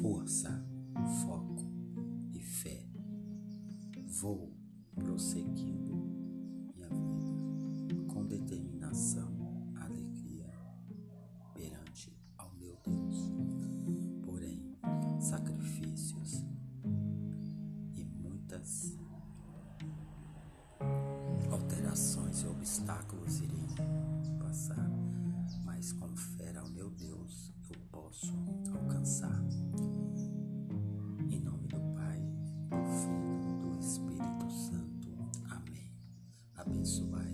força, foco e fé. Vou prosseguindo minha vida com determinação, alegria perante ao meu Deus. Porém, sacrifícios e muitas alterações e obstáculos irei passar, mas com fé ao meu Deus eu posso alcançar. habitual